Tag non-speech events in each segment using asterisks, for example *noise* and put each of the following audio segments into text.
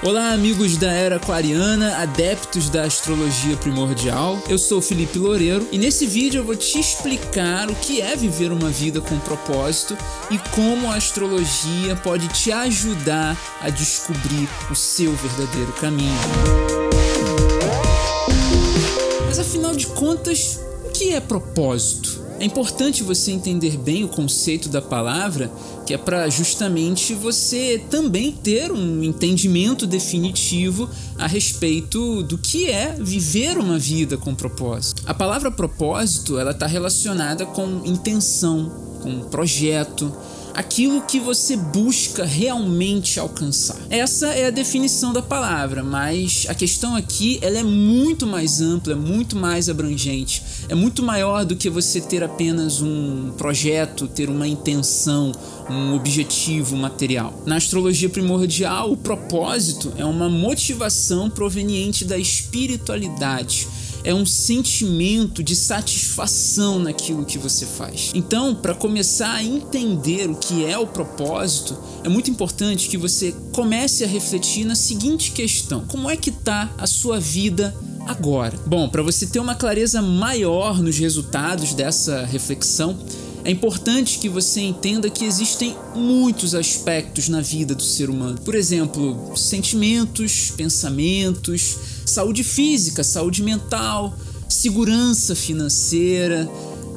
Olá, amigos da era aquariana, adeptos da astrologia primordial. Eu sou Felipe Loureiro e nesse vídeo eu vou te explicar o que é viver uma vida com propósito e como a astrologia pode te ajudar a descobrir o seu verdadeiro caminho. Mas afinal de contas, o que é propósito? É importante você entender bem o conceito da palavra, que é para justamente você também ter um entendimento definitivo a respeito do que é viver uma vida com propósito. A palavra propósito, ela está relacionada com intenção, com projeto, aquilo que você busca realmente alcançar. Essa é a definição da palavra, mas a questão aqui ela é muito mais ampla, é muito mais abrangente, é muito maior do que você ter apenas um projeto, ter uma intenção, um objetivo material. Na astrologia primordial, o propósito é uma motivação proveniente da espiritualidade é um sentimento de satisfação naquilo que você faz. Então, para começar a entender o que é o propósito, é muito importante que você comece a refletir na seguinte questão: como é que tá a sua vida agora? Bom, para você ter uma clareza maior nos resultados dessa reflexão, é importante que você entenda que existem muitos aspectos na vida do ser humano. Por exemplo, sentimentos, pensamentos, saúde física, saúde mental, segurança financeira,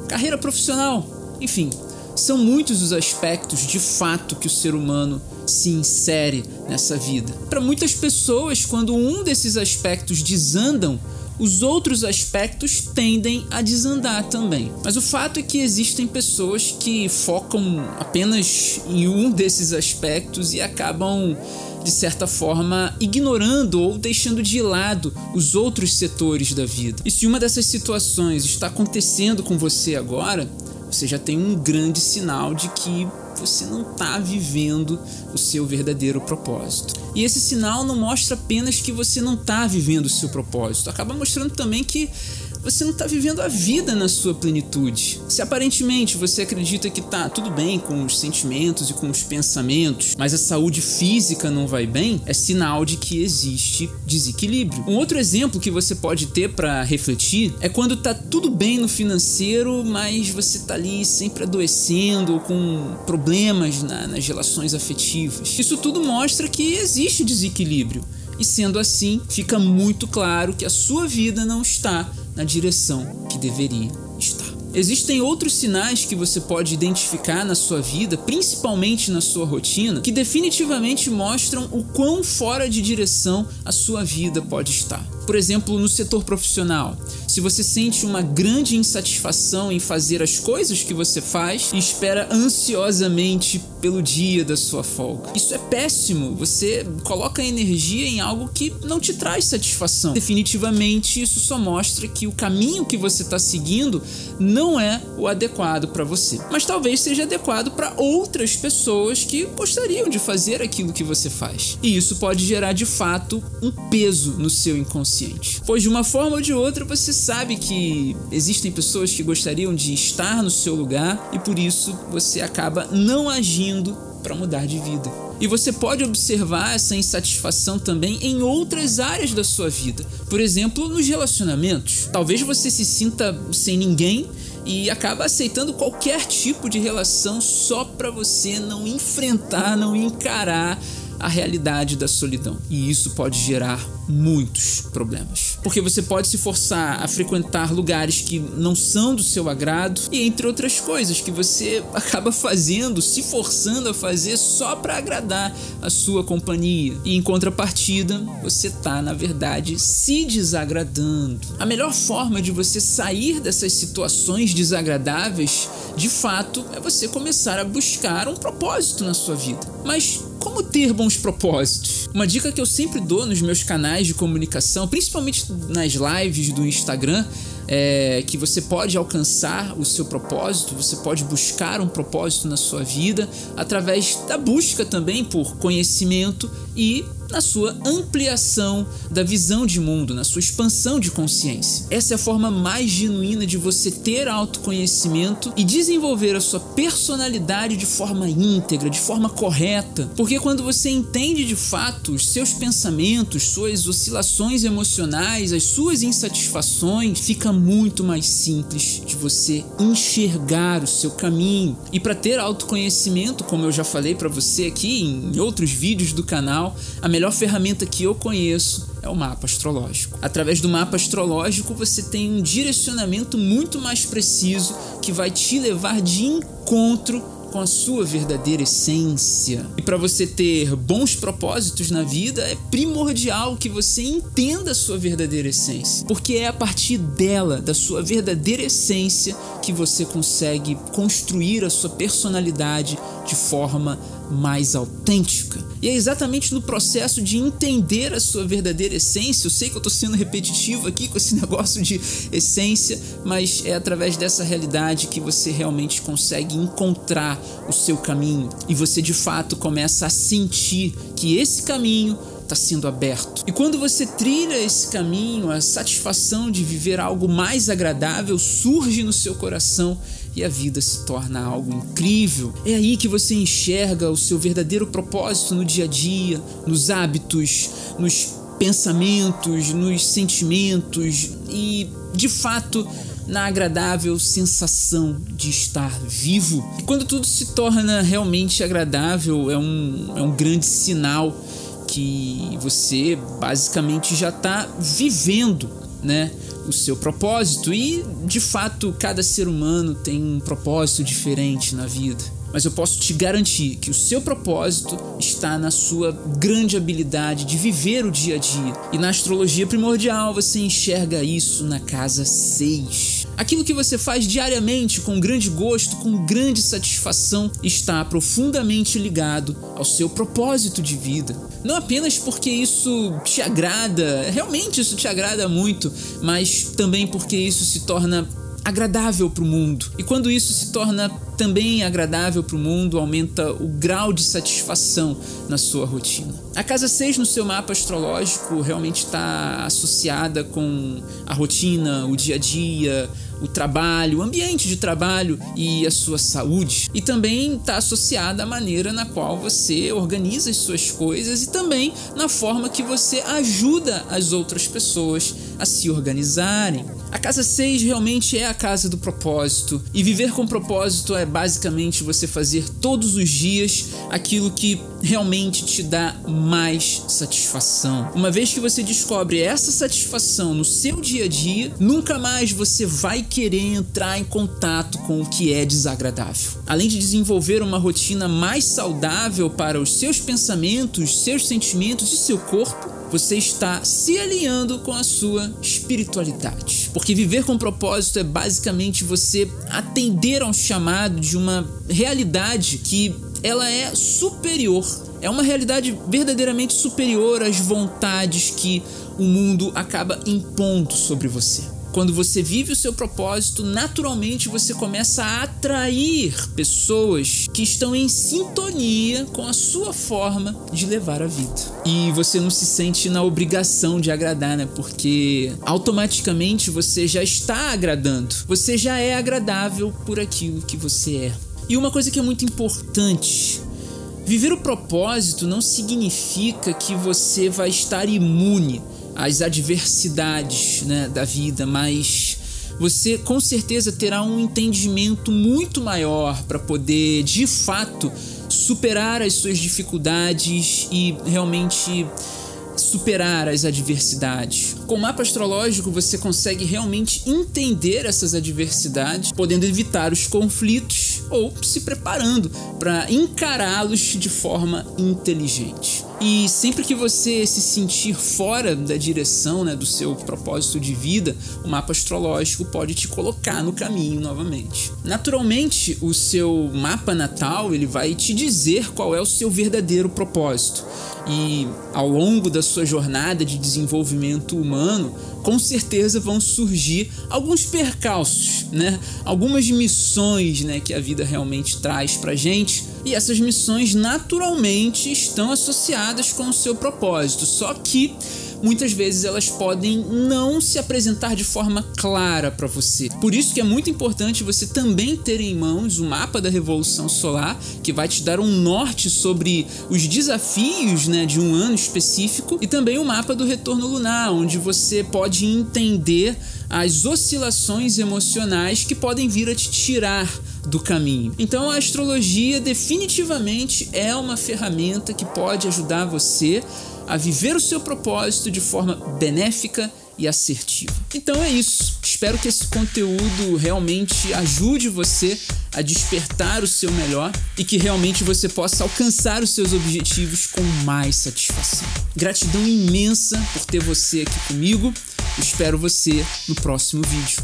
carreira profissional, enfim. São muitos os aspectos de fato que o ser humano se insere nessa vida. Para muitas pessoas, quando um desses aspectos desandam, os outros aspectos tendem a desandar também. Mas o fato é que existem pessoas que focam apenas em um desses aspectos e acabam de certa forma, ignorando ou deixando de lado os outros setores da vida. E se uma dessas situações está acontecendo com você agora, você já tem um grande sinal de que você não está vivendo o seu verdadeiro propósito. E esse sinal não mostra apenas que você não está vivendo o seu propósito, acaba mostrando também que você não está vivendo a vida na sua plenitude. Se aparentemente você acredita que tá tudo bem com os sentimentos e com os pensamentos, mas a saúde física não vai bem, é sinal de que existe desequilíbrio. Um outro exemplo que você pode ter para refletir é quando tá tudo bem no financeiro, mas você tá ali sempre adoecendo ou com problemas na, nas relações afetivas. Isso tudo mostra que existe desequilíbrio. E sendo assim, fica muito claro que a sua vida não está na direção que deveria estar. Existem outros sinais que você pode identificar na sua vida, principalmente na sua rotina, que definitivamente mostram o quão fora de direção a sua vida pode estar. Por exemplo, no setor profissional, se você sente uma grande insatisfação em fazer as coisas que você faz e espera ansiosamente pelo dia da sua folga. Isso é péssimo. Você coloca energia em algo que não te traz satisfação. Definitivamente, isso só mostra que o caminho que você está seguindo não é o adequado para você. Mas talvez seja adequado para outras pessoas que gostariam de fazer aquilo que você faz. E isso pode gerar de fato um peso no seu inconsciente consciente. Pois de uma forma ou de outra você sabe que existem pessoas que gostariam de estar no seu lugar e por isso você acaba não agindo para mudar de vida. E você pode observar essa insatisfação também em outras áreas da sua vida. Por exemplo, nos relacionamentos. Talvez você se sinta sem ninguém e acaba aceitando qualquer tipo de relação só para você não enfrentar, não encarar a realidade da solidão. E isso pode gerar muitos problemas. Porque você pode se forçar a frequentar lugares que não são do seu agrado e entre outras coisas que você *laughs* acaba fazendo, se forçando a fazer só para agradar a sua companhia. E em contrapartida, você tá na verdade se desagradando. A melhor forma de você sair dessas situações desagradáveis, de fato, é você começar a buscar um propósito na sua vida. Mas como ter bons propósitos? Uma dica que eu sempre dou nos meus canais de comunicação, principalmente nas lives do Instagram, é, que você pode alcançar o seu propósito, você pode buscar um propósito na sua vida através da busca também por conhecimento e na sua ampliação da visão de mundo, na sua expansão de consciência. Essa é a forma mais genuína de você ter autoconhecimento e desenvolver a sua personalidade de forma íntegra, de forma correta. Porque quando você entende de fato os seus pensamentos, suas oscilações emocionais, as suas insatisfações, fica muito mais simples de você enxergar o seu caminho. E para ter autoconhecimento, como eu já falei para você aqui em outros vídeos do canal, a melhor ferramenta que eu conheço é o mapa astrológico. Através do mapa astrológico, você tem um direcionamento muito mais preciso que vai te levar de encontro com a sua verdadeira essência. E para você ter bons propósitos na vida, é primordial que você entenda a sua verdadeira essência, porque é a partir dela, da sua verdadeira essência, que você consegue construir a sua personalidade de forma mais autêntica. E é exatamente no processo de entender a sua verdadeira essência. Eu sei que eu estou sendo repetitivo aqui com esse *laughs* negócio de essência, mas é através dessa realidade que você realmente consegue encontrar o seu caminho e você de fato começa a sentir que esse caminho está sendo aberto. E quando você trilha esse caminho, a satisfação de viver algo mais agradável surge no seu coração e a vida se torna algo incrível. É aí que você enxerga o seu verdadeiro propósito no dia a dia, nos hábitos, nos pensamentos, nos sentimentos e, de fato, na agradável sensação de estar vivo. E quando tudo se torna realmente agradável, é um, é um grande sinal que você basicamente já está vivendo, né? O seu propósito e de fato cada ser humano tem um propósito diferente na vida mas eu posso te garantir que o seu propósito está na sua grande habilidade de viver o dia a dia. E na astrologia primordial você enxerga isso na casa 6. Aquilo que você faz diariamente com grande gosto, com grande satisfação, está profundamente ligado ao seu propósito de vida. Não apenas porque isso te agrada, realmente isso te agrada muito, mas também porque isso se torna agradável para o mundo. E quando isso se torna também agradável para o mundo, aumenta o grau de satisfação na sua rotina. A casa 6 no seu mapa astrológico realmente está associada com a rotina, o dia a dia, o trabalho, o ambiente de trabalho e a sua saúde. E também está associada à maneira na qual você organiza as suas coisas e também na forma que você ajuda as outras pessoas a se organizarem. A casa 6 realmente é a casa do propósito, e viver com propósito é basicamente você fazer todos os dias aquilo que realmente te dá mais satisfação. Uma vez que você descobre essa satisfação no seu dia a dia, nunca mais você vai querer entrar em contato com o que é desagradável. Além de desenvolver uma rotina mais saudável para os seus pensamentos, seus sentimentos e seu corpo, você está se alinhando com a sua espiritualidade. Porque viver com propósito é basicamente você atender a um chamado de uma realidade que ela é superior. É uma realidade verdadeiramente superior às vontades que o mundo acaba impondo sobre você. Quando você vive o seu propósito, naturalmente você começa a atrair pessoas que estão em sintonia com a sua forma de levar a vida. E você não se sente na obrigação de agradar, né? Porque automaticamente você já está agradando. Você já é agradável por aquilo que você é. E uma coisa que é muito importante Viver o propósito não significa que você vai estar imune as adversidades né, da vida, mas você com certeza terá um entendimento muito maior para poder de fato superar as suas dificuldades e realmente superar as adversidades. Com o mapa astrológico, você consegue realmente entender essas adversidades, podendo evitar os conflitos ou se preparando para encará-los de forma inteligente. E sempre que você se sentir fora da direção né, do seu propósito de vida, o mapa astrológico pode te colocar no caminho novamente. Naturalmente, o seu mapa natal ele vai te dizer qual é o seu verdadeiro propósito. E ao longo da sua jornada de desenvolvimento humano, com certeza vão surgir alguns percalços, né? Algumas missões, né, que a vida realmente traz pra gente, e essas missões naturalmente estão associadas com o seu propósito. Só que muitas vezes elas podem não se apresentar de forma clara para você. Por isso que é muito importante você também ter em mãos o mapa da revolução solar, que vai te dar um norte sobre os desafios, né, de um ano específico, e também o mapa do retorno lunar, onde você pode entender as oscilações emocionais que podem vir a te tirar do caminho. Então a astrologia definitivamente é uma ferramenta que pode ajudar você a viver o seu propósito de forma benéfica e assertiva. Então é isso. Espero que esse conteúdo realmente ajude você a despertar o seu melhor e que realmente você possa alcançar os seus objetivos com mais satisfação. Gratidão imensa por ter você aqui comigo. Espero você no próximo vídeo.